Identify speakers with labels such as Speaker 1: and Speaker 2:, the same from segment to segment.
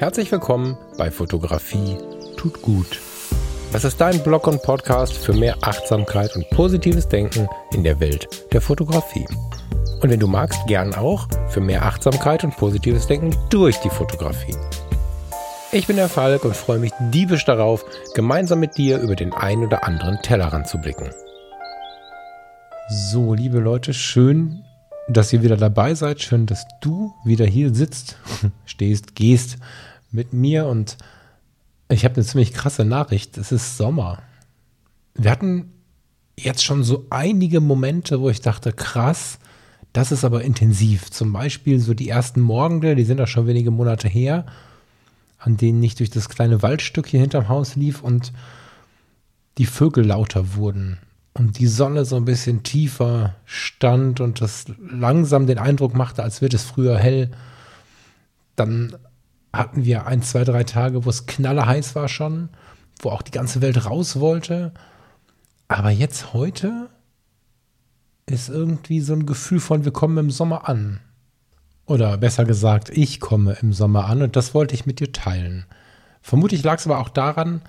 Speaker 1: Herzlich willkommen bei Fotografie tut gut. Das ist dein Blog und Podcast für mehr Achtsamkeit und positives Denken in der Welt der Fotografie. Und wenn du magst, gern auch für mehr Achtsamkeit und positives Denken durch die Fotografie. Ich bin der Falk und freue mich diebisch darauf, gemeinsam mit dir über den ein oder anderen Tellerrand zu blicken.
Speaker 2: So, liebe Leute, schön, dass ihr wieder dabei seid. Schön, dass du wieder hier sitzt, stehst, gehst mit mir und ich habe eine ziemlich krasse Nachricht. Es ist Sommer. Wir hatten jetzt schon so einige Momente, wo ich dachte, krass, das ist aber intensiv. Zum Beispiel so die ersten Morgende, die sind auch schon wenige Monate her, an denen ich durch das kleine Waldstück hier hinterm Haus lief und die Vögel lauter wurden und die Sonne so ein bisschen tiefer stand und das langsam den Eindruck machte, als wird es früher hell. Dann hatten wir ein, zwei, drei Tage, wo es knallerheiß war schon, wo auch die ganze Welt raus wollte. Aber jetzt heute ist irgendwie so ein Gefühl von, wir kommen im Sommer an. Oder besser gesagt, ich komme im Sommer an und das wollte ich mit dir teilen. Vermutlich lag es aber auch daran,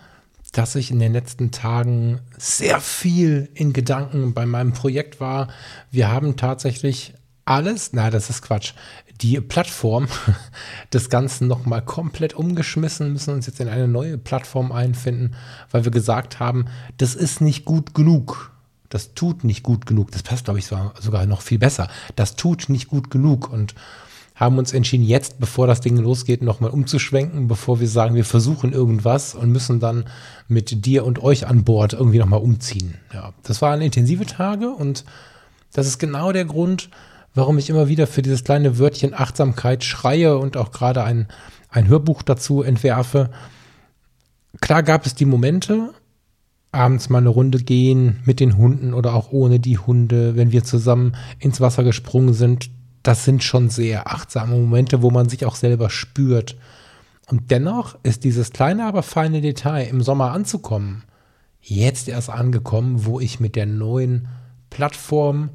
Speaker 2: dass ich in den letzten Tagen sehr viel in Gedanken bei meinem Projekt war. Wir haben tatsächlich alles, na, das ist Quatsch, die Plattform des Ganzen nochmal komplett umgeschmissen, müssen uns jetzt in eine neue Plattform einfinden, weil wir gesagt haben, das ist nicht gut genug. Das tut nicht gut genug. Das passt, glaube ich, sogar noch viel besser. Das tut nicht gut genug und haben uns entschieden, jetzt, bevor das Ding losgeht, nochmal umzuschwenken, bevor wir sagen, wir versuchen irgendwas und müssen dann mit dir und euch an Bord irgendwie nochmal umziehen. Ja, das waren intensive Tage und das ist genau der Grund, warum ich immer wieder für dieses kleine Wörtchen Achtsamkeit schreie und auch gerade ein, ein Hörbuch dazu entwerfe. Klar gab es die Momente, abends mal eine Runde gehen mit den Hunden oder auch ohne die Hunde, wenn wir zusammen ins Wasser gesprungen sind. Das sind schon sehr achtsame Momente, wo man sich auch selber spürt. Und dennoch ist dieses kleine, aber feine Detail im Sommer anzukommen, jetzt erst angekommen, wo ich mit der neuen Plattform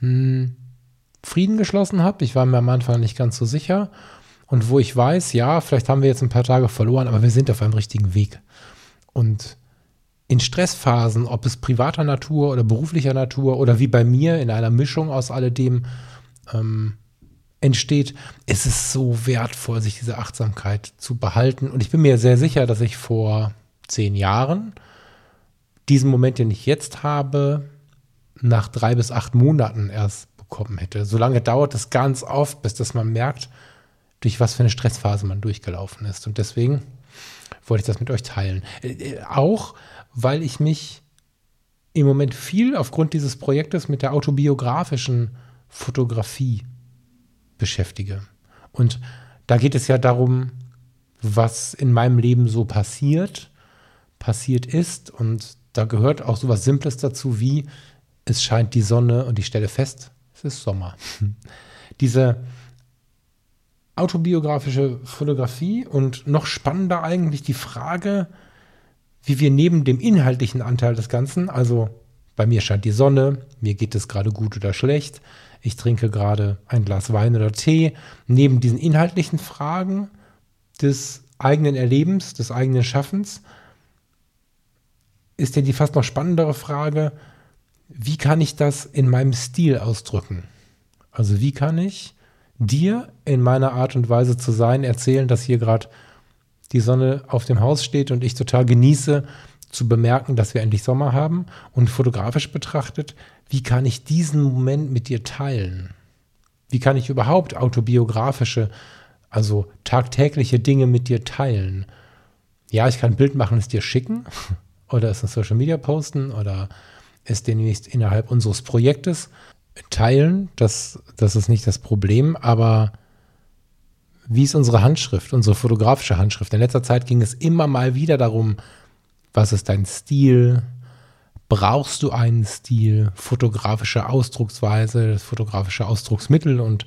Speaker 2: hm, Frieden geschlossen habe. Ich war mir am Anfang nicht ganz so sicher. Und wo ich weiß, ja, vielleicht haben wir jetzt ein paar Tage verloren, aber wir sind auf einem richtigen Weg. Und in Stressphasen, ob es privater Natur oder beruflicher Natur oder wie bei mir in einer Mischung aus alledem ähm, entsteht, ist es so wertvoll, sich diese Achtsamkeit zu behalten. Und ich bin mir sehr sicher, dass ich vor zehn Jahren diesen Moment, den ich jetzt habe, nach drei bis acht Monaten erst bekommen hätte. So lange dauert es ganz oft, bis dass man merkt, durch was für eine Stressphase man durchgelaufen ist. Und deswegen wollte ich das mit euch teilen. Äh, äh, auch, weil ich mich im Moment viel aufgrund dieses Projektes mit der autobiografischen Fotografie beschäftige. Und da geht es ja darum, was in meinem Leben so passiert, passiert ist. Und da gehört auch so was Simples dazu wie, es scheint die Sonne und ich stelle fest, es ist Sommer. Diese autobiografische Fotografie und noch spannender eigentlich die Frage, wie wir neben dem inhaltlichen Anteil des Ganzen, also bei mir scheint die Sonne, mir geht es gerade gut oder schlecht, ich trinke gerade ein Glas Wein oder Tee, neben diesen inhaltlichen Fragen des eigenen Erlebens, des eigenen Schaffens, ist ja die fast noch spannendere Frage, wie kann ich das in meinem Stil ausdrücken? Also wie kann ich dir in meiner Art und Weise zu sein erzählen, dass hier gerade die Sonne auf dem Haus steht und ich total genieße zu bemerken, dass wir endlich Sommer haben und fotografisch betrachtet, wie kann ich diesen Moment mit dir teilen? Wie kann ich überhaupt autobiografische, also tagtägliche Dinge mit dir teilen? Ja, ich kann ein Bild machen, es dir schicken oder es in Social Media posten oder es demnächst innerhalb unseres Projektes teilen. Das, das ist nicht das Problem, aber wie ist unsere Handschrift, unsere fotografische Handschrift? In letzter Zeit ging es immer mal wieder darum, was ist dein Stil? Brauchst du einen Stil? Fotografische Ausdrucksweise, das fotografische Ausdrucksmittel. Und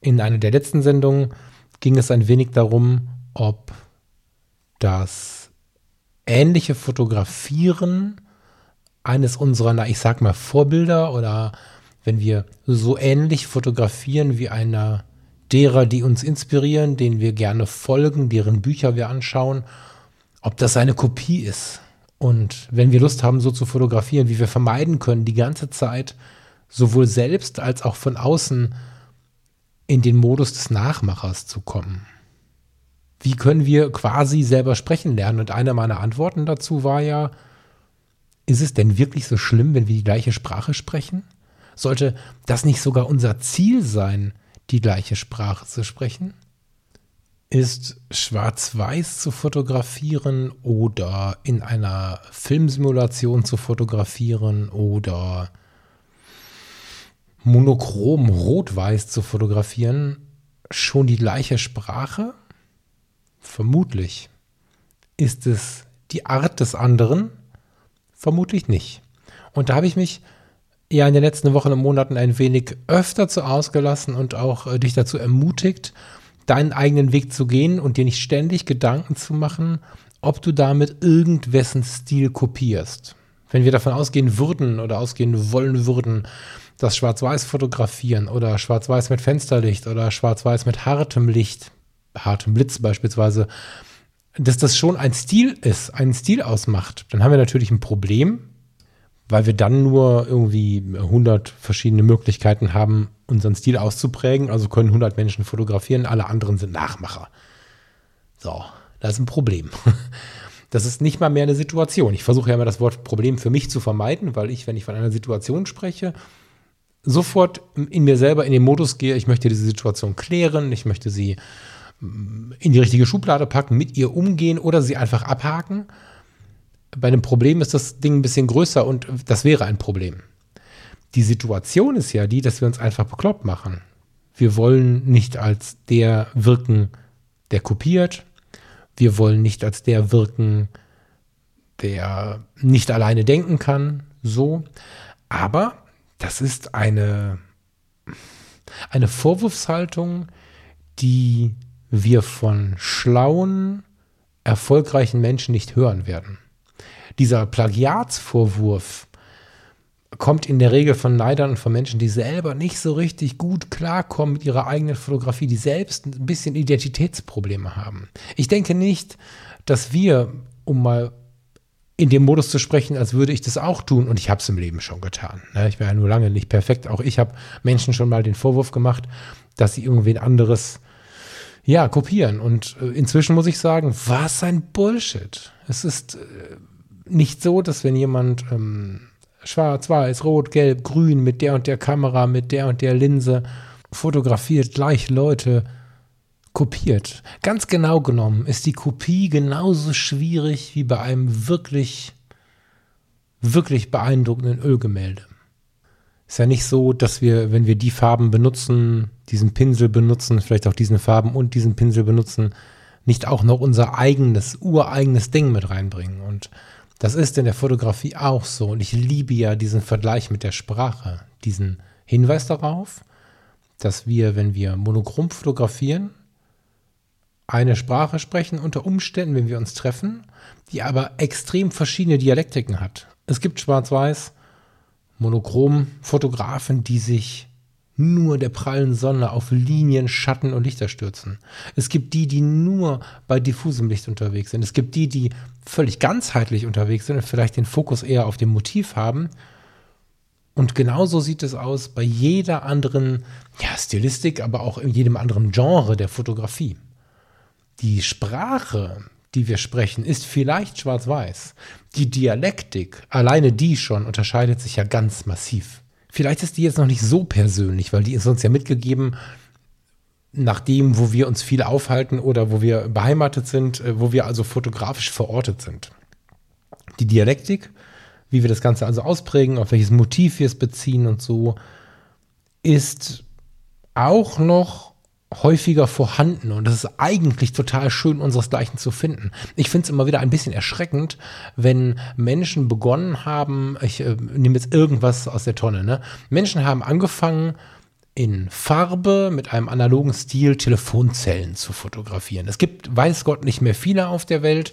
Speaker 2: in einer der letzten Sendungen ging es ein wenig darum, ob das ähnliche Fotografieren eines unserer, na, ich sag mal, Vorbilder oder wenn wir so ähnlich fotografieren wie einer derer, die uns inspirieren, denen wir gerne folgen, deren Bücher wir anschauen, ob das eine Kopie ist. Und wenn wir Lust haben, so zu fotografieren, wie wir vermeiden können, die ganze Zeit sowohl selbst als auch von außen in den Modus des Nachmachers zu kommen. Wie können wir quasi selber sprechen lernen? Und eine meiner Antworten dazu war ja, ist es denn wirklich so schlimm, wenn wir die gleiche Sprache sprechen? Sollte das nicht sogar unser Ziel sein, die gleiche Sprache zu sprechen? Ist schwarz-weiß zu fotografieren oder in einer Filmsimulation zu fotografieren oder monochrom rot-weiß zu fotografieren schon die gleiche Sprache? Vermutlich. Ist es die Art des anderen? Vermutlich nicht. Und da habe ich mich ja in den letzten Wochen und Monaten ein wenig öfter zu ausgelassen und auch äh, dich dazu ermutigt, deinen eigenen Weg zu gehen und dir nicht ständig Gedanken zu machen, ob du damit irgendwessen Stil kopierst. Wenn wir davon ausgehen würden oder ausgehen wollen würden, dass Schwarz-Weiß fotografieren oder Schwarz-Weiß mit Fensterlicht oder Schwarz-Weiß mit hartem Licht, hartem Blitz beispielsweise, dass das schon ein Stil ist, einen Stil ausmacht, dann haben wir natürlich ein Problem, weil wir dann nur irgendwie 100 verschiedene Möglichkeiten haben, unseren Stil auszuprägen. Also können 100 Menschen fotografieren, alle anderen sind Nachmacher. So, das ist ein Problem. Das ist nicht mal mehr eine Situation. Ich versuche ja immer das Wort Problem für mich zu vermeiden, weil ich, wenn ich von einer Situation spreche, sofort in mir selber in den Modus gehe, ich möchte diese Situation klären, ich möchte sie in die richtige Schublade packen, mit ihr umgehen oder sie einfach abhaken. Bei einem Problem ist das Ding ein bisschen größer und das wäre ein Problem. Die Situation ist ja die, dass wir uns einfach bekloppt machen. Wir wollen nicht als der wirken, der kopiert. Wir wollen nicht als der wirken, der nicht alleine denken kann. So. Aber das ist eine, eine Vorwurfshaltung, die wir von schlauen, erfolgreichen Menschen nicht hören werden. Dieser Plagiatsvorwurf kommt in der Regel von Neidern und von Menschen, die selber nicht so richtig gut klarkommen mit ihrer eigenen Fotografie, die selbst ein bisschen Identitätsprobleme haben. Ich denke nicht, dass wir, um mal in dem Modus zu sprechen, als würde ich das auch tun. Und ich habe es im Leben schon getan. Ne? Ich war ja nur lange nicht perfekt. Auch ich habe Menschen schon mal den Vorwurf gemacht, dass sie irgendwen anderes ja, kopieren. Und äh, inzwischen muss ich sagen, was ein Bullshit. Es ist äh, nicht so, dass wenn jemand ähm, schwarz, weiß, rot, gelb, grün mit der und der Kamera, mit der und der Linse fotografiert, gleich Leute kopiert. Ganz genau genommen ist die Kopie genauso schwierig wie bei einem wirklich, wirklich beeindruckenden Ölgemälde. Ist ja nicht so, dass wir, wenn wir die Farben benutzen, diesen Pinsel benutzen, vielleicht auch diesen Farben und diesen Pinsel benutzen, nicht auch noch unser eigenes, ureigenes Ding mit reinbringen. Und das ist in der Fotografie auch so. Und ich liebe ja diesen Vergleich mit der Sprache, diesen Hinweis darauf, dass wir, wenn wir monochrom fotografieren, eine Sprache sprechen unter Umständen, wenn wir uns treffen, die aber extrem verschiedene Dialektiken hat. Es gibt Schwarz-Weiß, Monochrom-Fotografen, die sich nur der prallen Sonne auf Linien, Schatten und Lichter stürzen. Es gibt die, die nur bei diffusem Licht unterwegs sind. Es gibt die, die völlig ganzheitlich unterwegs sind und vielleicht den Fokus eher auf dem Motiv haben. Und genauso sieht es aus bei jeder anderen ja, Stilistik, aber auch in jedem anderen Genre der Fotografie. Die Sprache, die wir sprechen, ist vielleicht schwarz-weiß. Die Dialektik, alleine die schon, unterscheidet sich ja ganz massiv. Vielleicht ist die jetzt noch nicht so persönlich, weil die ist uns ja mitgegeben, nach dem, wo wir uns viel aufhalten oder wo wir beheimatet sind, äh, wo wir also fotografisch verortet sind. Die Dialektik, wie wir das Ganze also ausprägen, auf welches Motiv wir es beziehen und so, ist auch noch häufiger vorhanden und es ist eigentlich total schön, unseresgleichen zu finden. Ich finde es immer wieder ein bisschen erschreckend, wenn Menschen begonnen haben, ich äh, nehme jetzt irgendwas aus der Tonne, ne? Menschen haben angefangen, in Farbe mit einem analogen Stil Telefonzellen zu fotografieren. Es gibt, weiß Gott, nicht mehr viele auf der Welt,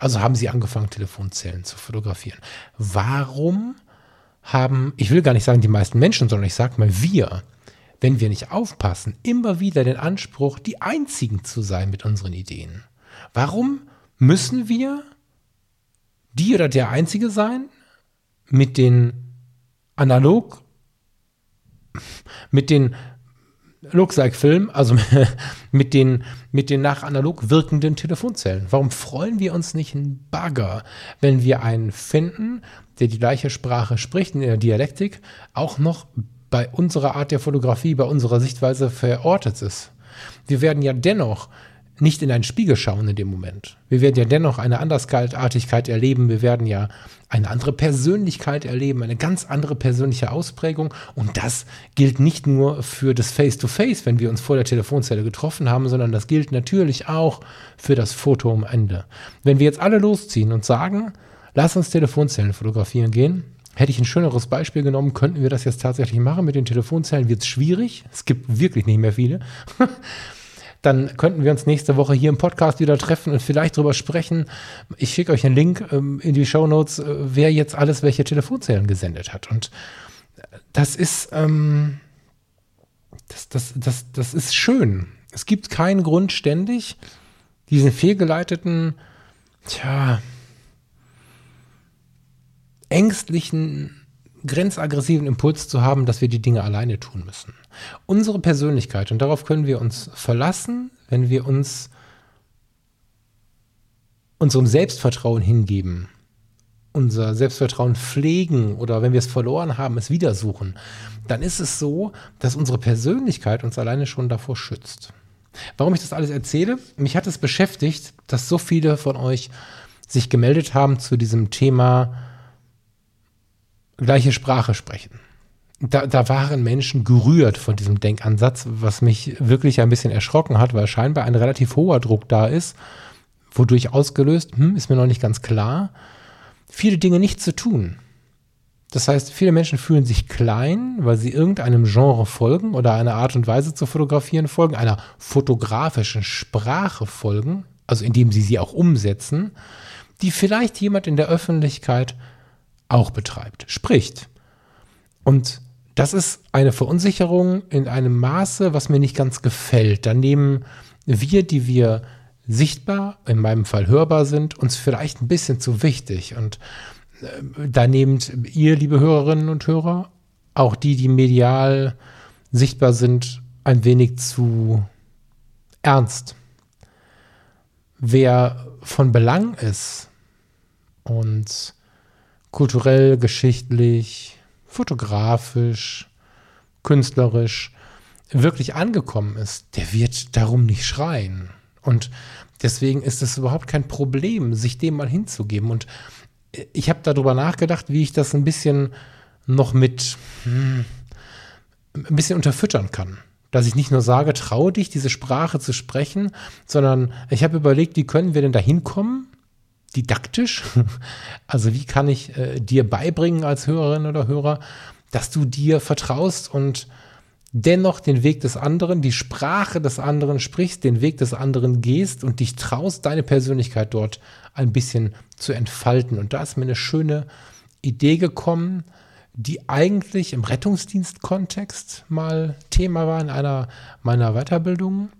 Speaker 2: also haben sie angefangen, Telefonzellen zu fotografieren. Warum haben, ich will gar nicht sagen die meisten Menschen, sondern ich sage mal wir, wenn wir nicht aufpassen, immer wieder den Anspruch, die Einzigen zu sein mit unseren Ideen. Warum müssen wir die oder der Einzige sein mit den analog, mit den Lookalike-Film, also mit den, mit den nach analog wirkenden Telefonzellen. Warum freuen wir uns nicht ein Bagger, wenn wir einen finden, der die gleiche Sprache spricht in der Dialektik, auch noch bei unserer Art der Fotografie, bei unserer Sichtweise verortet ist? Wir werden ja dennoch nicht in einen Spiegel schauen in dem Moment. Wir werden ja dennoch eine Andersartigkeit erleben. Wir werden ja eine andere Persönlichkeit erleben, eine ganz andere persönliche Ausprägung. Und das gilt nicht nur für das Face-to-Face, -face, wenn wir uns vor der Telefonzelle getroffen haben, sondern das gilt natürlich auch für das Foto am Ende. Wenn wir jetzt alle losziehen und sagen, lass uns Telefonzellen fotografieren gehen, Hätte ich ein schöneres Beispiel genommen, könnten wir das jetzt tatsächlich machen. Mit den Telefonzellen wird es schwierig. Es gibt wirklich nicht mehr viele. dann könnten wir uns nächste Woche hier im Podcast wieder treffen und vielleicht drüber sprechen. Ich schicke euch einen Link ähm, in die Show Notes, äh, wer jetzt alles welche Telefonzellen gesendet hat. Und das ist, ähm, das, das, das, das ist schön. Es gibt keinen Grund, ständig diesen fehlgeleiteten, tja, ängstlichen grenzaggressiven Impuls zu haben, dass wir die Dinge alleine tun müssen. Unsere Persönlichkeit, und darauf können wir uns verlassen, wenn wir uns unserem Selbstvertrauen hingeben, unser Selbstvertrauen pflegen oder wenn wir es verloren haben, es wieder suchen, dann ist es so, dass unsere Persönlichkeit uns alleine schon davor schützt. Warum ich das alles erzähle? Mich hat es beschäftigt, dass so viele von euch sich gemeldet haben zu diesem Thema, gleiche Sprache sprechen. Da, da waren Menschen gerührt von diesem Denkansatz, was mich wirklich ein bisschen erschrocken hat, weil scheinbar ein relativ hoher Druck da ist, wodurch ausgelöst, hm, ist mir noch nicht ganz klar, viele Dinge nicht zu tun. Das heißt, viele Menschen fühlen sich klein, weil sie irgendeinem Genre folgen oder einer Art und Weise zu fotografieren folgen, einer fotografischen Sprache folgen, also indem sie sie auch umsetzen, die vielleicht jemand in der Öffentlichkeit auch betreibt, spricht. Und das ist eine Verunsicherung in einem Maße, was mir nicht ganz gefällt. Da nehmen wir, die wir sichtbar, in meinem Fall hörbar sind, uns vielleicht ein bisschen zu wichtig. Und äh, da nehmt ihr, liebe Hörerinnen und Hörer, auch die, die medial sichtbar sind, ein wenig zu ernst. Wer von Belang ist und kulturell, geschichtlich, fotografisch, künstlerisch wirklich angekommen ist, der wird darum nicht schreien. Und deswegen ist es überhaupt kein Problem, sich dem mal hinzugeben. Und ich habe darüber nachgedacht, wie ich das ein bisschen noch mit hm, ein bisschen unterfüttern kann. Dass ich nicht nur sage, traue dich, diese Sprache zu sprechen, sondern ich habe überlegt, wie können wir denn da hinkommen, didaktisch. Also wie kann ich äh, dir beibringen als Hörerin oder Hörer, dass du dir vertraust und dennoch den Weg des anderen, die Sprache des anderen sprichst, den Weg des anderen gehst und dich traust, deine Persönlichkeit dort ein bisschen zu entfalten. Und da ist mir eine schöne Idee gekommen, die eigentlich im Rettungsdienstkontext mal Thema war in einer meiner Weiterbildungen.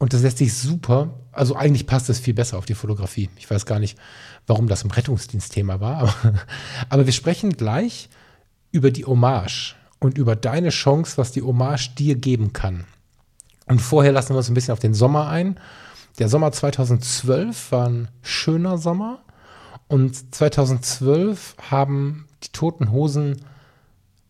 Speaker 2: Und das lässt sich super, also eigentlich passt es viel besser auf die Fotografie. Ich weiß gar nicht, warum das im Rettungsdienstthema war, aber, aber wir sprechen gleich über die Hommage und über deine Chance, was die Hommage dir geben kann. Und vorher lassen wir uns ein bisschen auf den Sommer ein. Der Sommer 2012 war ein schöner Sommer und 2012 haben die Toten Hosen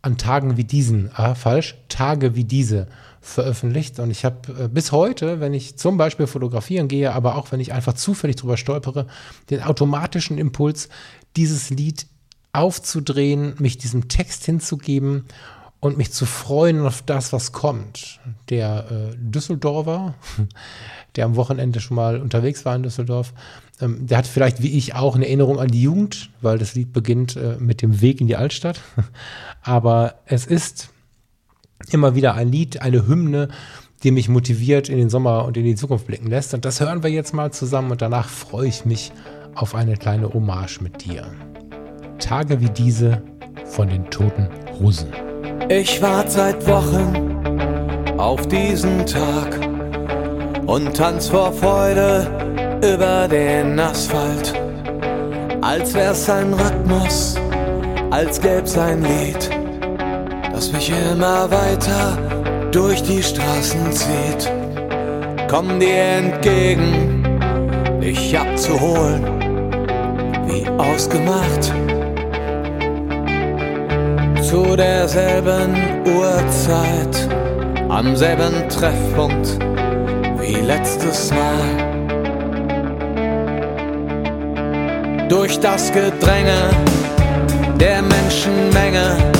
Speaker 2: an Tagen wie diesen, ah, falsch, Tage wie diese veröffentlicht. Und ich habe äh, bis heute, wenn ich zum Beispiel fotografieren gehe, aber auch wenn ich einfach zufällig drüber stolpere, den automatischen Impuls, dieses Lied aufzudrehen, mich diesem Text hinzugeben und mich zu freuen auf das, was kommt. Der äh, Düsseldorfer, der am Wochenende schon mal unterwegs war in Düsseldorf, ähm, der hat vielleicht wie ich auch eine Erinnerung an die Jugend, weil das Lied beginnt äh, mit dem Weg in die Altstadt. Aber es ist immer wieder ein Lied, eine Hymne, die mich motiviert in den Sommer und in die Zukunft blicken lässt. Und das hören wir jetzt mal zusammen und danach freue ich mich auf eine kleine Hommage mit dir. Tage wie diese von den toten Hosen.
Speaker 3: Ich warte seit Wochen auf diesen Tag und tanz vor Freude über den Asphalt, als wär's ein Rhythmus, als gäb's ein Lied, das mich immer weiter durch die Straßen zieht. Komm dir entgegen, dich abzuholen, wie ausgemacht. Zu derselben Uhrzeit, am selben Treffpunkt wie letztes Mal. Durch das Gedränge der Menschenmenge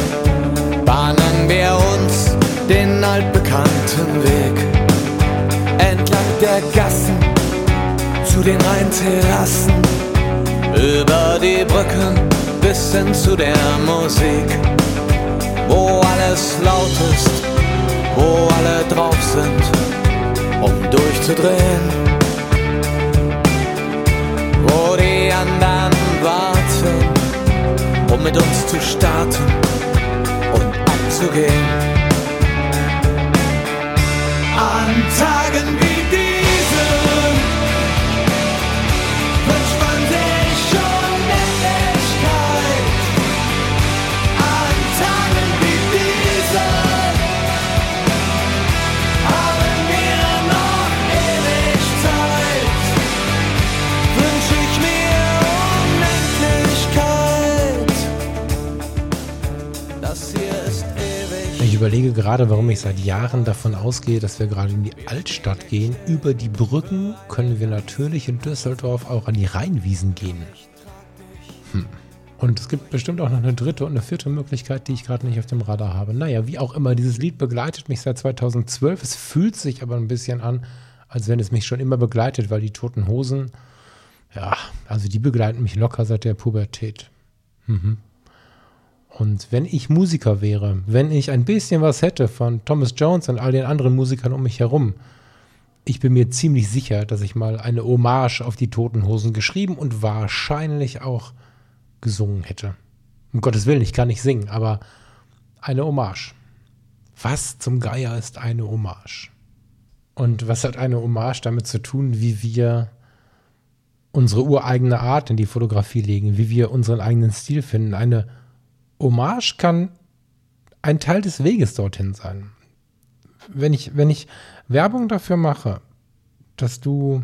Speaker 3: bahnen wir uns den altbekannten Weg. Entlang der Gassen zu den Rheinterrassen, über die Brücken bis hin zu der Musik, wo alles laut ist, wo alle drauf sind, um durchzudrehen, wo die anderen warten, um mit uns zu starten und abzugehen. An
Speaker 2: überlege gerade, warum ich seit Jahren davon ausgehe, dass wir gerade in die Altstadt gehen. Über die Brücken können wir natürlich in Düsseldorf auch an die Rheinwiesen gehen. Hm. Und es gibt bestimmt auch noch eine dritte und eine vierte Möglichkeit, die ich gerade nicht auf dem Radar habe. Naja, wie auch immer, dieses Lied begleitet mich seit 2012. Es fühlt sich aber ein bisschen an, als wenn es mich schon immer begleitet, weil die Toten Hosen, ja, also die begleiten mich locker seit der Pubertät. Mhm. Und wenn ich Musiker wäre, wenn ich ein bisschen was hätte von Thomas Jones und all den anderen Musikern um mich herum, ich bin mir ziemlich sicher, dass ich mal eine Hommage auf die Toten Hosen geschrieben und wahrscheinlich auch gesungen hätte. Um Gottes Willen, ich kann nicht singen, aber eine Hommage. Was zum Geier ist eine Hommage? Und was hat eine Hommage damit zu tun, wie wir unsere ureigene Art in die Fotografie legen, wie wir unseren eigenen Stil finden? Eine Hommage kann ein Teil des Weges dorthin sein. Wenn ich, wenn ich Werbung dafür mache, dass du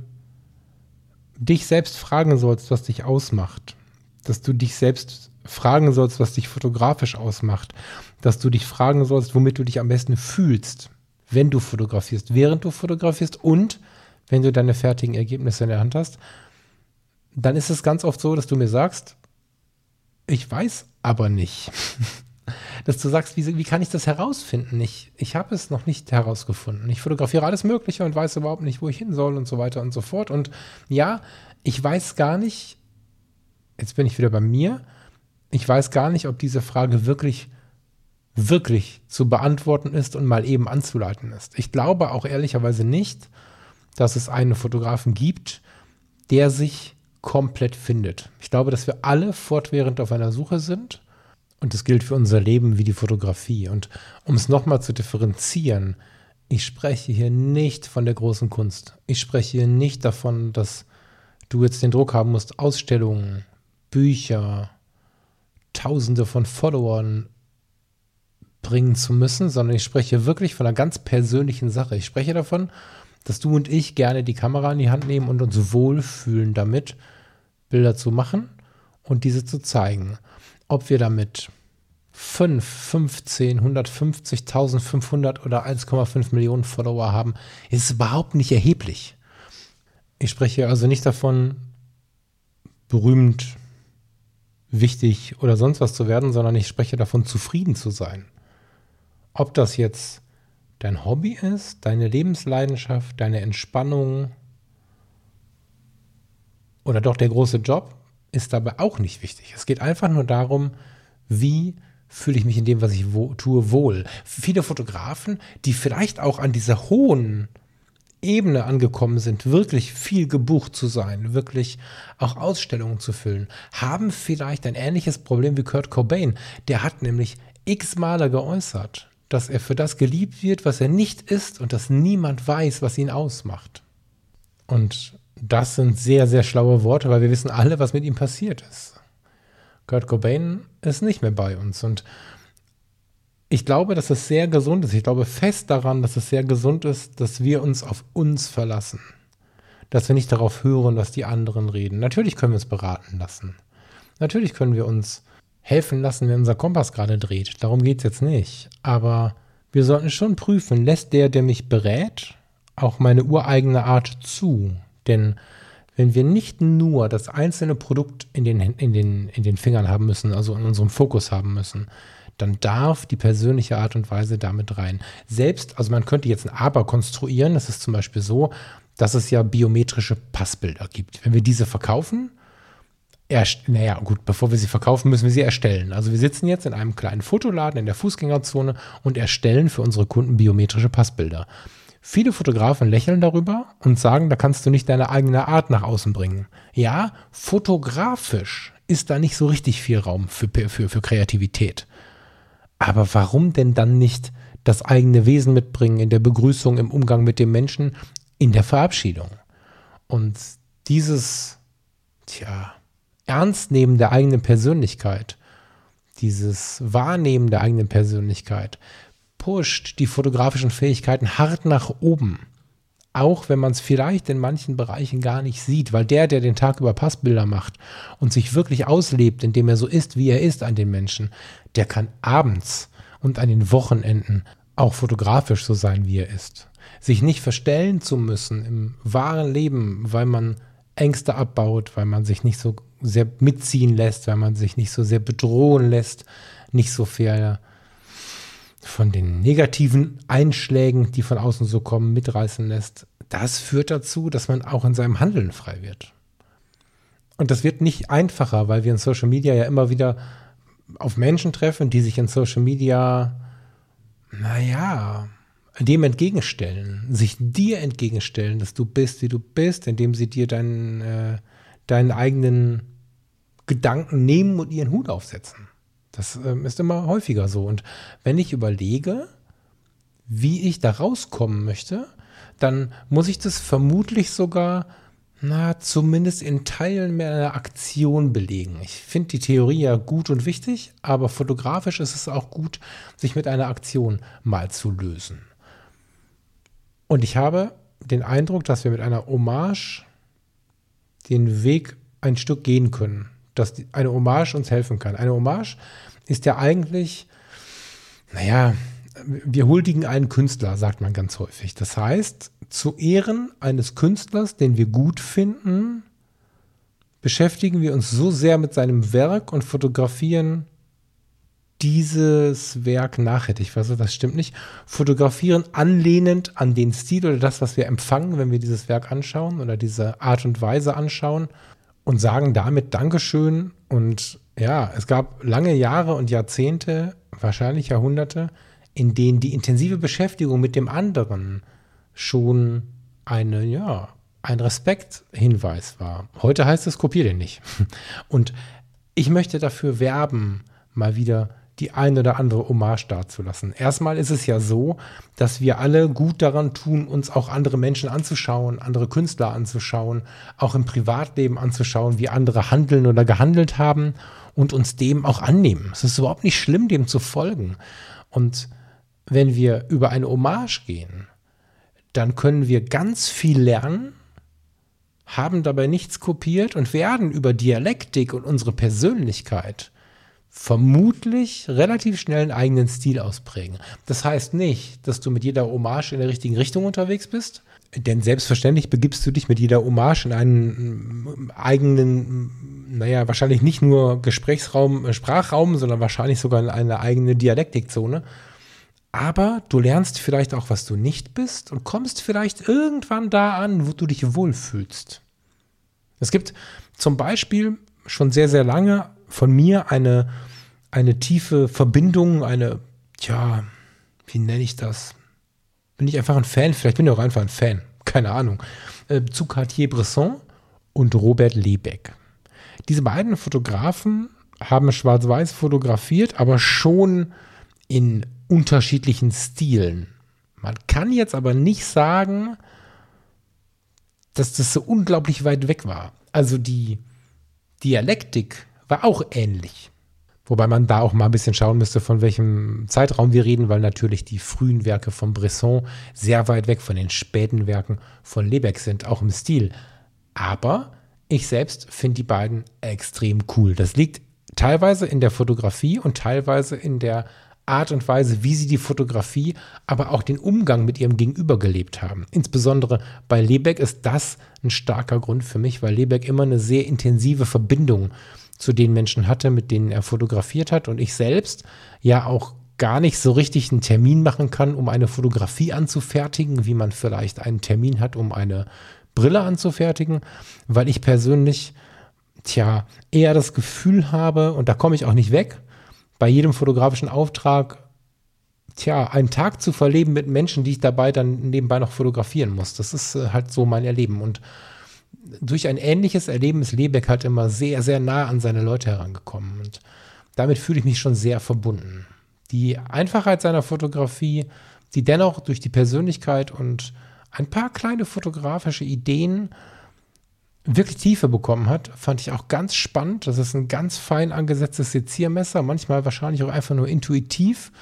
Speaker 2: dich selbst fragen sollst, was dich ausmacht, dass du dich selbst fragen sollst, was dich fotografisch ausmacht, dass du dich fragen sollst, womit du dich am besten fühlst, wenn du fotografierst, während du fotografierst und wenn du deine fertigen Ergebnisse in der Hand hast, dann ist es ganz oft so, dass du mir sagst, ich weiß aber nicht. dass du sagst, wie, wie kann ich das herausfinden? Ich, ich habe es noch nicht herausgefunden. Ich fotografiere alles Mögliche und weiß überhaupt nicht, wo ich hin soll und so weiter und so fort. Und ja, ich weiß gar nicht, jetzt bin ich wieder bei mir, ich weiß gar nicht, ob diese Frage wirklich, wirklich zu beantworten ist und mal eben anzuleiten ist. Ich glaube auch ehrlicherweise nicht, dass es einen Fotografen gibt, der sich komplett findet. Ich glaube, dass wir alle fortwährend auf einer Suche sind. Und das gilt für unser Leben wie die Fotografie. Und um es nochmal zu differenzieren, ich spreche hier nicht von der großen Kunst. Ich spreche hier nicht davon, dass du jetzt den Druck haben musst, Ausstellungen, Bücher, Tausende von Followern bringen zu müssen, sondern ich spreche wirklich von einer ganz persönlichen Sache. Ich spreche davon, dass du und ich gerne die Kamera in die Hand nehmen und uns wohlfühlen damit, Bilder zu machen und diese zu zeigen. Ob wir damit 5, 15, 150, 1500 oder 1,5 Millionen Follower haben, ist überhaupt nicht erheblich. Ich spreche also nicht davon, berühmt, wichtig oder sonst was zu werden, sondern ich spreche davon, zufrieden zu sein. Ob das jetzt dein Hobby ist, deine Lebensleidenschaft, deine Entspannung oder doch der große Job, ist dabei auch nicht wichtig. Es geht einfach nur darum, wie fühle ich mich in dem, was ich wo tue, wohl. Viele Fotografen, die vielleicht auch an dieser hohen Ebene angekommen sind, wirklich viel gebucht zu sein, wirklich auch Ausstellungen zu füllen, haben vielleicht ein ähnliches Problem wie Kurt Cobain. Der hat nämlich x Male geäußert, dass er für das geliebt wird, was er nicht ist und dass niemand weiß, was ihn ausmacht. Und das sind sehr, sehr schlaue Worte, weil wir wissen alle, was mit ihm passiert ist. Kurt Cobain ist nicht mehr bei uns und ich glaube, dass es sehr gesund ist. Ich glaube fest daran, dass es sehr gesund ist, dass wir uns auf uns verlassen. Dass wir nicht darauf hören, was die anderen reden. Natürlich können wir uns beraten lassen. Natürlich können wir uns helfen lassen, wenn unser Kompass gerade dreht. Darum geht es jetzt nicht. Aber wir sollten schon prüfen, lässt der, der mich berät, auch meine ureigene Art zu? Denn wenn wir nicht nur das einzelne Produkt in den, in, den, in den Fingern haben müssen, also in unserem Fokus haben müssen, dann darf die persönliche Art und Weise damit rein. Selbst, also man könnte jetzt ein Aber konstruieren, das ist zum Beispiel so, dass es ja biometrische Passbilder gibt. Wenn wir diese verkaufen, Erst, naja, gut, bevor wir sie verkaufen, müssen wir sie erstellen. Also wir sitzen jetzt in einem kleinen Fotoladen in der Fußgängerzone und erstellen für unsere Kunden biometrische Passbilder. Viele Fotografen lächeln darüber und sagen, da kannst du nicht deine eigene Art nach außen bringen. Ja, fotografisch ist da nicht so richtig viel Raum für, für, für Kreativität. Aber warum denn dann nicht das eigene Wesen mitbringen in der Begrüßung, im Umgang mit dem Menschen, in der Verabschiedung? Und dieses, tja, Ernstnehmen der eigenen Persönlichkeit, dieses Wahrnehmen der eigenen Persönlichkeit, pusht die fotografischen Fähigkeiten hart nach oben. Auch wenn man es vielleicht in manchen Bereichen gar nicht sieht, weil der, der den Tag über Passbilder macht und sich wirklich auslebt, indem er so ist, wie er ist an den Menschen, der kann abends und an den Wochenenden auch fotografisch so sein, wie er ist. Sich nicht verstellen zu müssen im wahren Leben, weil man Ängste abbaut, weil man sich nicht so sehr mitziehen lässt, weil man sich nicht so sehr bedrohen lässt, nicht so viel von den negativen Einschlägen, die von außen so kommen, mitreißen lässt. Das führt dazu, dass man auch in seinem Handeln frei wird. Und das wird nicht einfacher, weil wir in Social Media ja immer wieder auf Menschen treffen, die sich in Social Media, naja, dem entgegenstellen, sich dir entgegenstellen, dass du bist, wie du bist, indem sie dir deinen, äh, deinen eigenen Gedanken nehmen und ihren Hut aufsetzen. Das ähm, ist immer häufiger so. Und wenn ich überlege, wie ich da rauskommen möchte, dann muss ich das vermutlich sogar, na, zumindest in Teilen mehr einer Aktion belegen. Ich finde die Theorie ja gut und wichtig, aber fotografisch ist es auch gut, sich mit einer Aktion mal zu lösen. Und ich habe den Eindruck, dass wir mit einer Hommage den Weg ein Stück gehen können. Dass eine Hommage uns helfen kann. Eine Hommage ist ja eigentlich, naja, wir huldigen einen Künstler, sagt man ganz häufig. Das heißt, zu Ehren eines Künstlers, den wir gut finden, beschäftigen wir uns so sehr mit seinem Werk und fotografieren dieses Werk nachhaltig. Ich weiß, das stimmt nicht. Fotografieren anlehnend an den Stil oder das, was wir empfangen, wenn wir dieses Werk anschauen oder diese Art und Weise anschauen und sagen damit Dankeschön. Und ja, es gab lange Jahre und Jahrzehnte, wahrscheinlich Jahrhunderte, in denen die intensive Beschäftigung mit dem anderen schon eine, ja, ein Respekthinweis war. Heute heißt es, kopier den nicht. Und ich möchte dafür werben, mal wieder die ein oder andere Hommage dazulassen. Erstmal ist es ja so, dass wir alle gut daran tun, uns auch andere Menschen anzuschauen, andere Künstler anzuschauen, auch im Privatleben anzuschauen, wie andere handeln oder gehandelt haben und uns dem auch annehmen. Es ist überhaupt nicht schlimm, dem zu folgen. Und wenn wir über eine Hommage gehen, dann können wir ganz viel lernen, haben dabei nichts kopiert und werden über Dialektik und unsere Persönlichkeit vermutlich relativ schnell einen eigenen Stil ausprägen. Das heißt nicht, dass du mit jeder Hommage in der richtigen Richtung unterwegs bist, denn selbstverständlich begibst du dich mit jeder Hommage in einen eigenen, naja, wahrscheinlich nicht nur Gesprächsraum, äh, Sprachraum, sondern wahrscheinlich sogar in eine eigene Dialektikzone. Aber du lernst vielleicht auch, was du nicht bist und kommst vielleicht irgendwann da an, wo du dich wohlfühlst. Es gibt zum Beispiel schon sehr, sehr lange von mir eine, eine tiefe Verbindung, eine, tja, wie nenne ich das? Bin ich einfach ein Fan? Vielleicht bin ich auch einfach ein Fan. Keine Ahnung. Äh, zu Cartier-Bresson und Robert Lebeck. Diese beiden Fotografen haben schwarz-weiß fotografiert, aber schon in unterschiedlichen Stilen. Man kann jetzt aber nicht sagen, dass das so unglaublich weit weg war. Also die Dialektik war auch ähnlich. Wobei man da auch mal ein bisschen schauen müsste, von welchem Zeitraum wir reden, weil natürlich die frühen Werke von Bresson sehr weit weg von den späten Werken von Lebeck sind, auch im Stil. Aber ich selbst finde die beiden extrem cool. Das liegt teilweise in der Fotografie und teilweise in der Art und Weise, wie sie die Fotografie, aber auch den Umgang mit ihrem Gegenüber gelebt haben. Insbesondere bei Lebeck ist das ein starker Grund für mich, weil Lebeck immer eine sehr intensive Verbindung zu den Menschen hatte, mit denen er fotografiert hat und ich selbst ja auch gar nicht so richtig einen Termin machen kann, um eine Fotografie anzufertigen, wie man vielleicht einen Termin hat, um eine Brille anzufertigen, weil ich persönlich, tja, eher das Gefühl habe, und da komme ich auch nicht weg, bei jedem fotografischen Auftrag, tja, einen Tag zu verleben mit Menschen, die ich dabei dann nebenbei noch fotografieren muss. Das ist äh, halt so mein Erleben. Und durch ein ähnliches Erleben ist Lebeck halt immer sehr, sehr nah an seine Leute herangekommen. Und damit fühle ich mich schon sehr verbunden. Die Einfachheit seiner Fotografie, die dennoch durch die Persönlichkeit und ein paar kleine fotografische Ideen wirklich Tiefe bekommen hat, fand ich auch ganz spannend. Das ist ein ganz fein angesetztes Seziermesser, manchmal wahrscheinlich auch einfach nur intuitiv.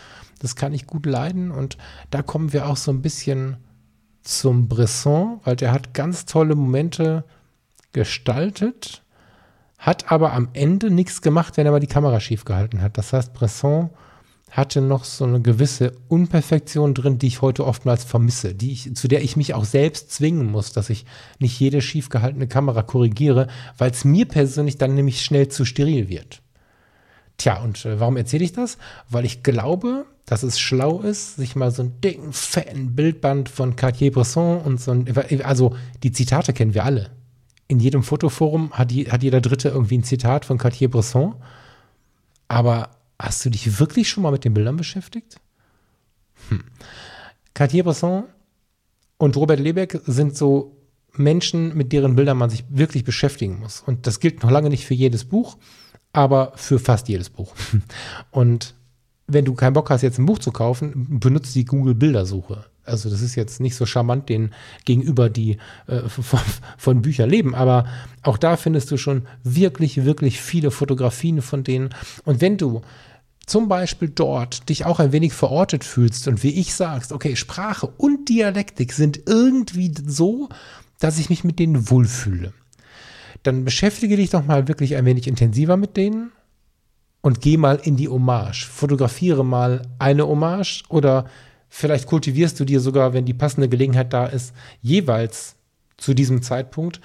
Speaker 2: Das kann ich gut leiden und da kommen wir auch so ein bisschen zum Bresson, weil der hat ganz tolle Momente gestaltet, hat aber am Ende nichts gemacht, wenn er mal die Kamera schief gehalten hat. Das heißt, Bresson hatte noch so eine gewisse Unperfektion drin, die ich heute oftmals vermisse, die ich, zu der ich mich auch selbst zwingen muss, dass ich nicht jede schief gehaltene Kamera korrigiere, weil es mir persönlich dann nämlich schnell zu steril wird. Tja, und äh, warum erzähle ich das? Weil ich glaube, dass es schlau ist, sich mal so einen dicken, fetten Bildband von Cartier-Bresson und so ein, also die Zitate kennen wir alle. In jedem Fotoforum hat, die, hat jeder Dritte irgendwie ein Zitat von Cartier-Bresson. Aber hast du dich wirklich schon mal mit den Bildern beschäftigt? Hm. Cartier-Bresson und Robert Lebeck sind so Menschen, mit deren Bildern man sich wirklich beschäftigen muss. Und das gilt noch lange nicht für jedes Buch, aber für fast jedes Buch. Und wenn du keinen Bock hast, jetzt ein Buch zu kaufen, benutzt die Google-Bildersuche. Also das ist jetzt nicht so charmant den gegenüber, die äh, von, von Büchern leben, aber auch da findest du schon wirklich, wirklich viele Fotografien von denen. Und wenn du zum Beispiel dort dich auch ein wenig verortet fühlst und wie ich sagst, okay, Sprache und Dialektik sind irgendwie so, dass ich mich mit denen wohlfühle, dann beschäftige dich doch mal wirklich ein wenig intensiver mit denen und geh mal in die Hommage. Fotografiere mal eine Hommage oder vielleicht kultivierst du dir sogar, wenn die passende Gelegenheit da ist, jeweils zu diesem Zeitpunkt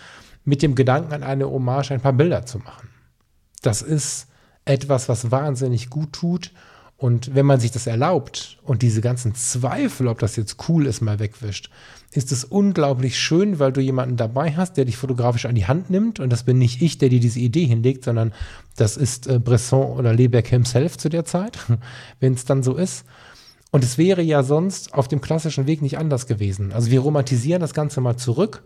Speaker 2: mit dem Gedanken an eine Hommage ein paar Bilder zu machen. Das ist etwas, was wahnsinnig gut tut. Und wenn man sich das erlaubt und diese ganzen Zweifel, ob das jetzt cool ist, mal wegwischt, ist es unglaublich schön, weil du jemanden dabei hast, der dich fotografisch an die Hand nimmt. Und das bin nicht ich, der dir diese Idee hinlegt, sondern das ist äh, Bresson oder Lebeck himself zu der Zeit, wenn es dann so ist. Und es wäre ja sonst auf dem klassischen Weg nicht anders gewesen. Also wir romantisieren das Ganze mal zurück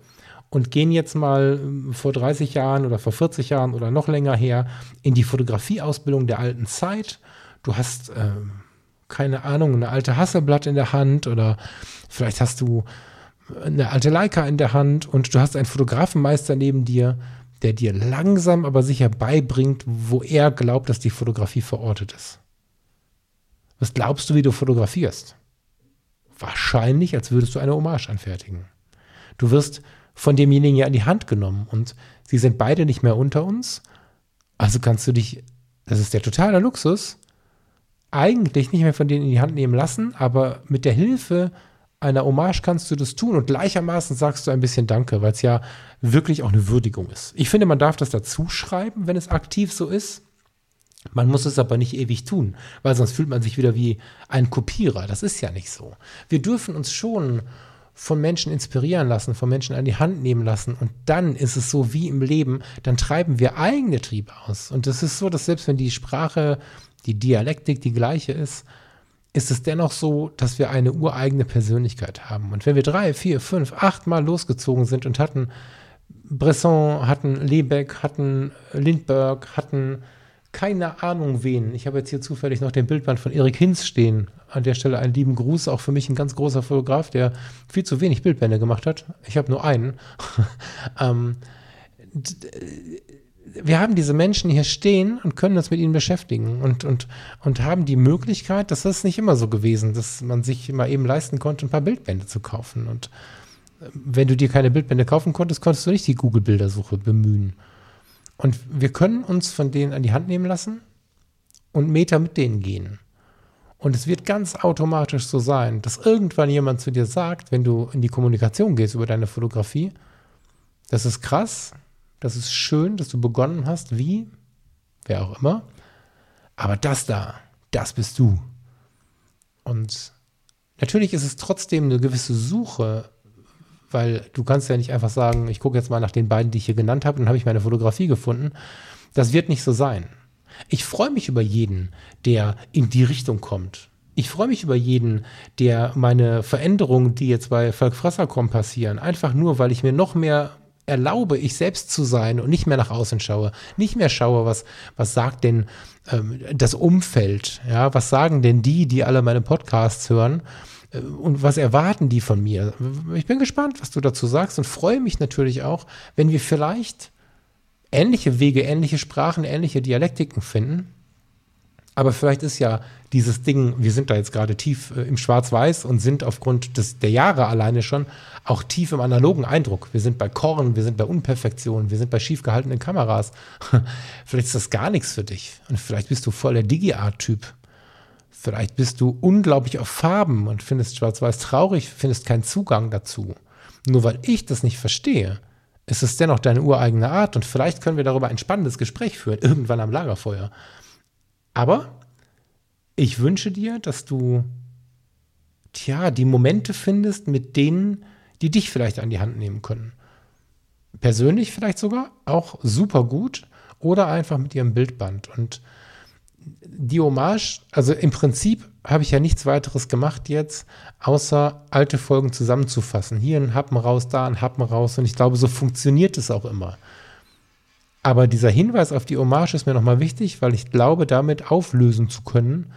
Speaker 2: und gehen jetzt mal äh, vor 30 Jahren oder vor 40 Jahren oder noch länger her in die Fotografieausbildung der alten Zeit. Du hast, äh, keine Ahnung, eine alte Hasselblatt in der Hand oder vielleicht hast du eine alte Leica in der Hand und du hast einen Fotografenmeister neben dir, der dir langsam aber sicher beibringt, wo er glaubt, dass die Fotografie verortet ist. Was glaubst du, wie du fotografierst? Wahrscheinlich, als würdest du eine Hommage anfertigen. Du wirst von demjenigen ja in die Hand genommen und sie sind beide nicht mehr unter uns. Also kannst du dich, das ist der totale Luxus, eigentlich nicht mehr von denen in die Hand nehmen lassen, aber mit der Hilfe einer Hommage kannst du das tun und gleichermaßen sagst du ein bisschen Danke, weil es ja wirklich auch eine Würdigung ist. Ich finde, man darf das dazu schreiben, wenn es aktiv so ist. Man muss es aber nicht ewig tun, weil sonst fühlt man sich wieder wie ein Kopierer. Das ist ja nicht so. Wir dürfen uns schon von Menschen inspirieren lassen, von Menschen an die Hand nehmen lassen. Und dann ist es so wie im Leben, dann treiben wir eigene Triebe aus. Und es ist so, dass selbst wenn die Sprache, die Dialektik die gleiche ist, ist es dennoch so, dass wir eine ureigene Persönlichkeit haben. Und wenn wir drei, vier, fünf, acht Mal losgezogen sind und hatten Bresson, hatten Lebeck, hatten Lindbergh, hatten keine Ahnung wen. Ich habe jetzt hier zufällig noch den Bildband von Erik Hinz stehen. An der Stelle einen lieben Gruß, auch für mich ein ganz großer Fotograf, der viel zu wenig Bildbände gemacht hat. Ich habe nur einen. ähm, wir haben diese Menschen hier stehen und können uns mit ihnen beschäftigen und, und, und haben die Möglichkeit, das ist nicht immer so gewesen, dass man sich mal eben leisten konnte, ein paar Bildbände zu kaufen. Und äh, wenn du dir keine Bildbände kaufen konntest, konntest du nicht die Google-Bildersuche bemühen. Und wir können uns von denen an die Hand nehmen lassen und Meter mit denen gehen. Und es wird ganz automatisch so sein, dass irgendwann jemand zu dir sagt, wenn du in die Kommunikation gehst über deine Fotografie, das ist krass, das ist schön, dass du begonnen hast, wie, wer auch immer, aber das da, das bist du. Und natürlich ist es trotzdem eine gewisse Suche, weil du kannst ja nicht einfach sagen, ich gucke jetzt mal nach den beiden, die ich hier genannt habe, und dann habe ich meine Fotografie gefunden. Das wird nicht so sein. Ich freue mich über jeden, der in die Richtung kommt. Ich freue mich über jeden, der meine Veränderungen, die jetzt bei Falk Frassercom passieren, einfach nur, weil ich mir noch mehr erlaube, ich selbst zu sein und nicht mehr nach außen schaue, nicht mehr schaue, was, was sagt denn ähm, das Umfeld, ja, was sagen denn die, die alle meine Podcasts hören äh, und was erwarten die von mir? Ich bin gespannt, was du dazu sagst und freue mich natürlich auch, wenn wir vielleicht ähnliche Wege, ähnliche Sprachen, ähnliche Dialektiken finden aber vielleicht ist ja dieses Ding, wir sind da jetzt gerade tief äh, im Schwarz-Weiß und sind aufgrund des, der Jahre alleine schon auch tief im analogen Eindruck. Wir sind bei Korn, wir sind bei Unperfektion, wir sind bei schief gehaltenen Kameras. vielleicht ist das gar nichts für dich. Und vielleicht bist du voll der Digi-Art-Typ. Vielleicht bist du unglaublich auf Farben und findest Schwarz-Weiß traurig, findest keinen Zugang dazu. Nur weil ich das nicht verstehe, ist es dennoch deine ureigene Art und vielleicht können wir darüber ein spannendes Gespräch führen, irgendwann am Lagerfeuer. Aber ich wünsche dir, dass du, tja, die Momente findest mit denen, die dich vielleicht an die Hand nehmen können. Persönlich vielleicht sogar, auch super gut oder einfach mit ihrem Bildband. Und die Hommage, also im Prinzip habe ich ja nichts weiteres gemacht jetzt, außer alte Folgen zusammenzufassen. Hier ein Happen raus, da ein Happen raus. Und ich glaube, so funktioniert es auch immer. Aber dieser Hinweis auf die Hommage ist mir nochmal wichtig, weil ich glaube, damit auflösen zu können,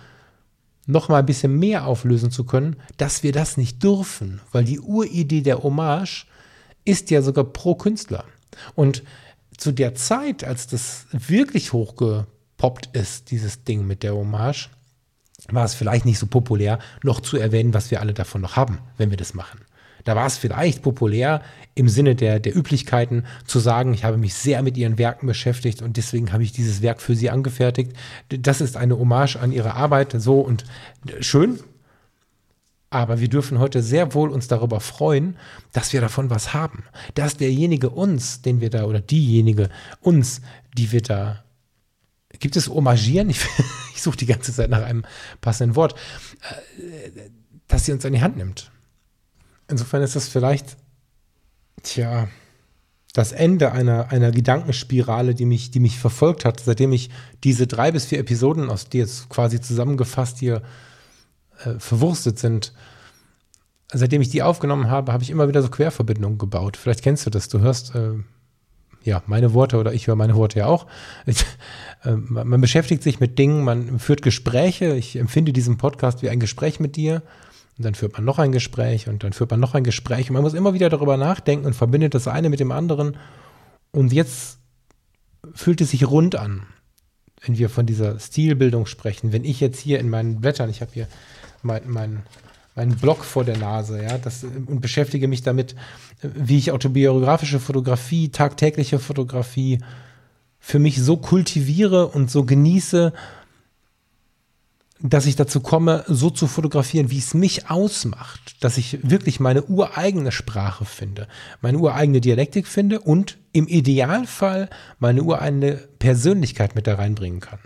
Speaker 2: nochmal ein bisschen mehr auflösen zu können, dass wir das nicht dürfen, weil die Uridee der Hommage ist ja sogar pro Künstler. Und zu der Zeit, als das wirklich hochgepoppt ist, dieses Ding mit der Hommage, war es vielleicht nicht so populär, noch zu erwähnen, was wir alle davon noch haben, wenn wir das machen. Da war es vielleicht populär im Sinne der, der Üblichkeiten zu sagen, ich habe mich sehr mit ihren Werken beschäftigt und deswegen habe ich dieses Werk für sie angefertigt. Das ist eine Hommage an ihre Arbeit, so und schön. Aber wir dürfen heute sehr wohl uns darüber freuen, dass wir davon was haben. Dass derjenige uns, den wir da, oder diejenige uns, die wir da Gibt es Homagieren? Ich, ich suche die ganze Zeit nach einem passenden Wort. Äh, dass sie uns an die Hand nimmt. Insofern ist das vielleicht, tja, das Ende einer, einer Gedankenspirale, die mich, die mich verfolgt hat, seitdem ich diese drei bis vier Episoden, aus die jetzt quasi zusammengefasst hier äh, verwurstet sind, seitdem ich die aufgenommen habe, habe ich immer wieder so Querverbindungen gebaut. Vielleicht kennst du das. Du hörst äh, ja meine Worte oder ich höre meine Worte ja auch. Äh, man beschäftigt sich mit Dingen, man führt Gespräche. Ich empfinde diesen Podcast wie ein Gespräch mit dir. Und dann führt man noch ein Gespräch und dann führt man noch ein Gespräch. Und man muss immer wieder darüber nachdenken und verbindet das eine mit dem anderen. Und jetzt fühlt es sich rund an, wenn wir von dieser Stilbildung sprechen. Wenn ich jetzt hier in meinen Blättern, ich habe hier meinen mein, mein Blog vor der Nase, ja, das, und beschäftige mich damit, wie ich autobiografische Fotografie, tagtägliche Fotografie für mich so kultiviere und so genieße, dass ich dazu komme, so zu fotografieren, wie es mich ausmacht, dass ich wirklich meine ureigene Sprache finde, meine ureigene Dialektik finde und im Idealfall meine ureigene Persönlichkeit mit da reinbringen kann.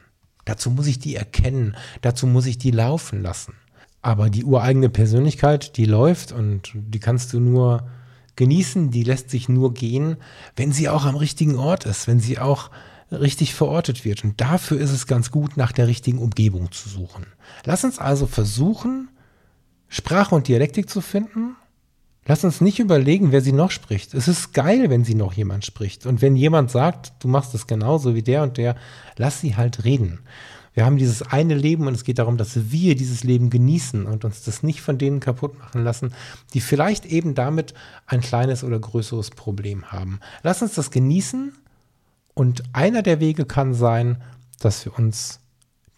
Speaker 2: Dazu muss ich die erkennen, dazu muss ich die laufen lassen. Aber die ureigene Persönlichkeit, die läuft und die kannst du nur genießen, die lässt sich nur gehen, wenn sie auch am richtigen Ort ist, wenn sie auch richtig verortet wird. Und dafür ist es ganz gut, nach der richtigen Umgebung zu suchen. Lass uns also versuchen, Sprache und Dialektik zu finden, Lass uns nicht überlegen, wer sie noch spricht. Es ist geil, wenn sie noch jemand spricht. Und wenn jemand sagt, du machst es genauso wie der und der, lass sie halt reden. Wir haben dieses eine Leben und es geht darum, dass wir dieses Leben genießen und uns das nicht von denen kaputt machen lassen, die vielleicht eben damit ein kleines oder größeres Problem haben. Lass uns das genießen und einer der Wege kann sein, dass wir uns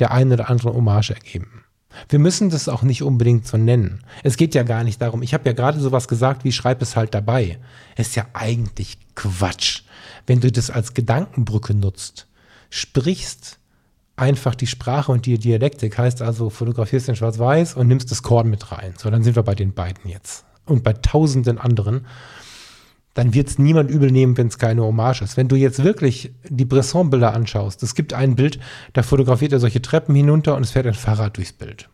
Speaker 2: der eine oder andere Hommage ergeben. Wir müssen das auch nicht unbedingt so nennen. Es geht ja gar nicht darum. Ich habe ja gerade sowas gesagt wie schreib es halt dabei. Es ist ja eigentlich Quatsch. Wenn du das als Gedankenbrücke nutzt, sprichst einfach die Sprache und die Dialektik, heißt also fotografierst in Schwarz-Weiß und nimmst das Korn mit rein. So, dann sind wir bei den beiden jetzt. Und bei tausenden anderen dann wird es niemand übel nehmen, wenn es keine Hommage ist. Wenn du jetzt wirklich die Bresson-Bilder anschaust, es gibt ein Bild, da fotografiert er solche Treppen hinunter und es fährt ein Fahrrad durchs Bild.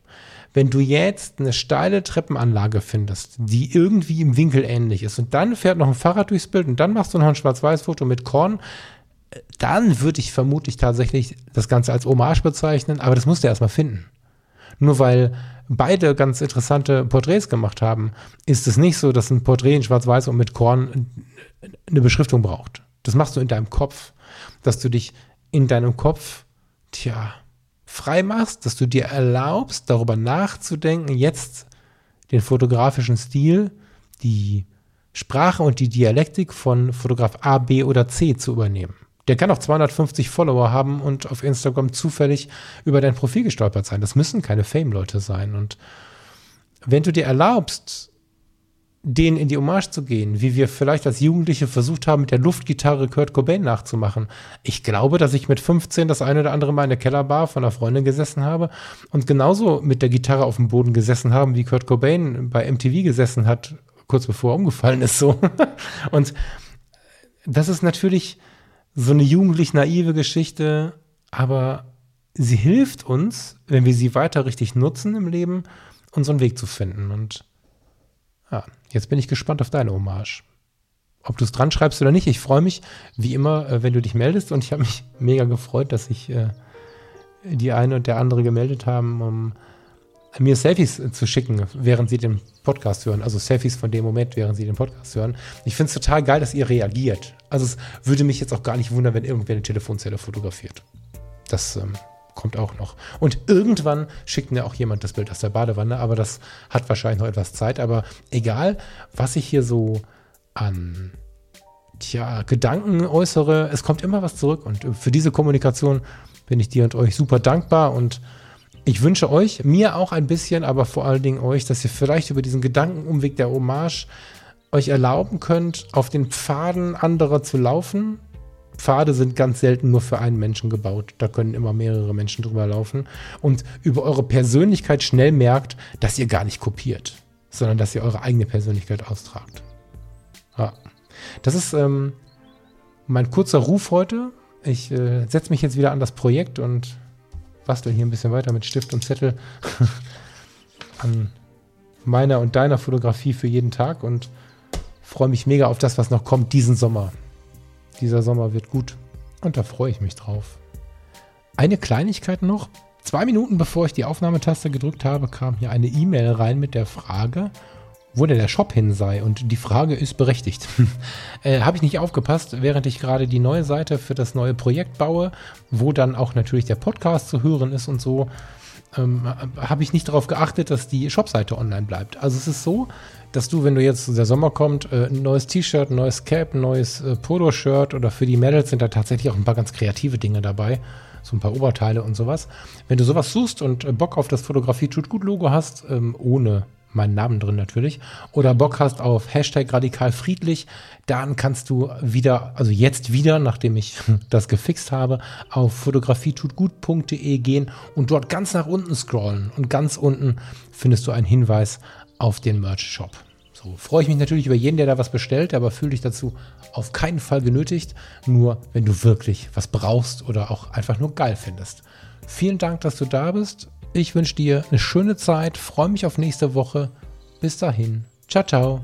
Speaker 2: Wenn du jetzt eine steile Treppenanlage findest, die irgendwie im Winkel ähnlich ist und dann fährt noch ein Fahrrad durchs Bild und dann machst du noch ein Schwarz-Weiß-Foto mit Korn, dann würde ich vermutlich tatsächlich das Ganze als Hommage bezeichnen, aber das musst du erstmal finden. Nur weil beide ganz interessante Porträts gemacht haben, ist es nicht so, dass ein Porträt in Schwarz-Weiß und mit Korn eine Beschriftung braucht. Das machst du in deinem Kopf, dass du dich in deinem Kopf, tja, frei machst, dass du dir erlaubst, darüber nachzudenken, jetzt den fotografischen Stil, die Sprache und die Dialektik von Fotograf A, B oder C zu übernehmen. Der kann auch 250 Follower haben und auf Instagram zufällig über dein Profil gestolpert sein. Das müssen keine Fame-Leute sein. Und wenn du dir erlaubst, denen in die Hommage zu gehen, wie wir vielleicht als Jugendliche versucht haben, mit der Luftgitarre Kurt Cobain nachzumachen. Ich glaube, dass ich mit 15 das eine oder andere Mal in der Kellerbar von einer Freundin gesessen habe und genauso mit der Gitarre auf dem Boden gesessen haben, wie Kurt Cobain bei MTV gesessen hat, kurz bevor er umgefallen ist, so. Und das ist natürlich, so eine jugendlich naive Geschichte, aber sie hilft uns, wenn wir sie weiter richtig nutzen im Leben, unseren Weg zu finden. Und ja, jetzt bin ich gespannt auf deine Hommage. Ob du es dran schreibst oder nicht, ich freue mich wie immer, äh, wenn du dich meldest und ich habe mich mega gefreut, dass sich äh, die eine und der andere gemeldet haben, um mir Selfies zu schicken, während sie den Podcast hören. Also Selfies von dem Moment, während sie den Podcast hören. Ich finde es total geil, dass ihr reagiert. Also es würde mich jetzt auch gar nicht wundern, wenn irgendwer eine Telefonzelle fotografiert. Das ähm, kommt auch noch. Und irgendwann schickt mir auch jemand das Bild aus der Badewanne, aber das hat wahrscheinlich noch etwas Zeit. Aber egal, was ich hier so an tja, Gedanken äußere, es kommt immer was zurück. Und für diese Kommunikation bin ich dir und euch super dankbar und ich wünsche euch, mir auch ein bisschen, aber vor allen Dingen euch, dass ihr vielleicht über diesen Gedankenumweg der Hommage euch erlauben könnt, auf den Pfaden anderer zu laufen. Pfade sind ganz selten nur für einen Menschen gebaut. Da können immer mehrere Menschen drüber laufen. Und über eure Persönlichkeit schnell merkt, dass ihr gar nicht kopiert, sondern dass ihr eure eigene Persönlichkeit austragt. Ja. Das ist ähm, mein kurzer Ruf heute. Ich äh, setze mich jetzt wieder an das Projekt und bastel hier ein bisschen weiter mit Stift und Zettel an meiner und deiner Fotografie für jeden Tag und freue mich mega auf das, was noch kommt diesen Sommer. Dieser Sommer wird gut und da freue ich mich drauf. Eine Kleinigkeit noch. Zwei Minuten bevor ich die Aufnahmetaste gedrückt habe, kam hier eine E-Mail rein mit der Frage, wo denn der Shop hin sei. Und die Frage ist berechtigt. äh, Habe ich nicht aufgepasst, während ich gerade die neue Seite für das neue Projekt baue, wo dann auch natürlich der Podcast zu hören ist und so, ähm, habe ich nicht darauf geachtet, dass die Shopseite online bleibt. Also es ist so, dass du, wenn du jetzt der Sommer kommt, äh, ein neues T-Shirt, ein neues Cap, ein neues äh, Polo-Shirt oder für die Mädels sind da tatsächlich auch ein paar ganz kreative Dinge dabei. So ein paar Oberteile und sowas. Wenn du sowas suchst und äh, Bock auf das Fotografie tut gut Logo hast, ähm, ohne meinen Namen drin natürlich, oder Bock hast auf Hashtag radikal friedlich, dann kannst du wieder, also jetzt wieder, nachdem ich das gefixt habe, auf fotografietutgut.de gehen und dort ganz nach unten scrollen. Und ganz unten findest du einen Hinweis auf den Merch-Shop. So freue ich mich natürlich über jeden, der da was bestellt, aber fühle dich dazu auf keinen Fall genötigt, nur wenn du wirklich was brauchst oder auch einfach nur geil findest. Vielen Dank, dass du da bist. Ich wünsche dir eine schöne Zeit, freue mich auf nächste Woche. Bis dahin. Ciao, ciao.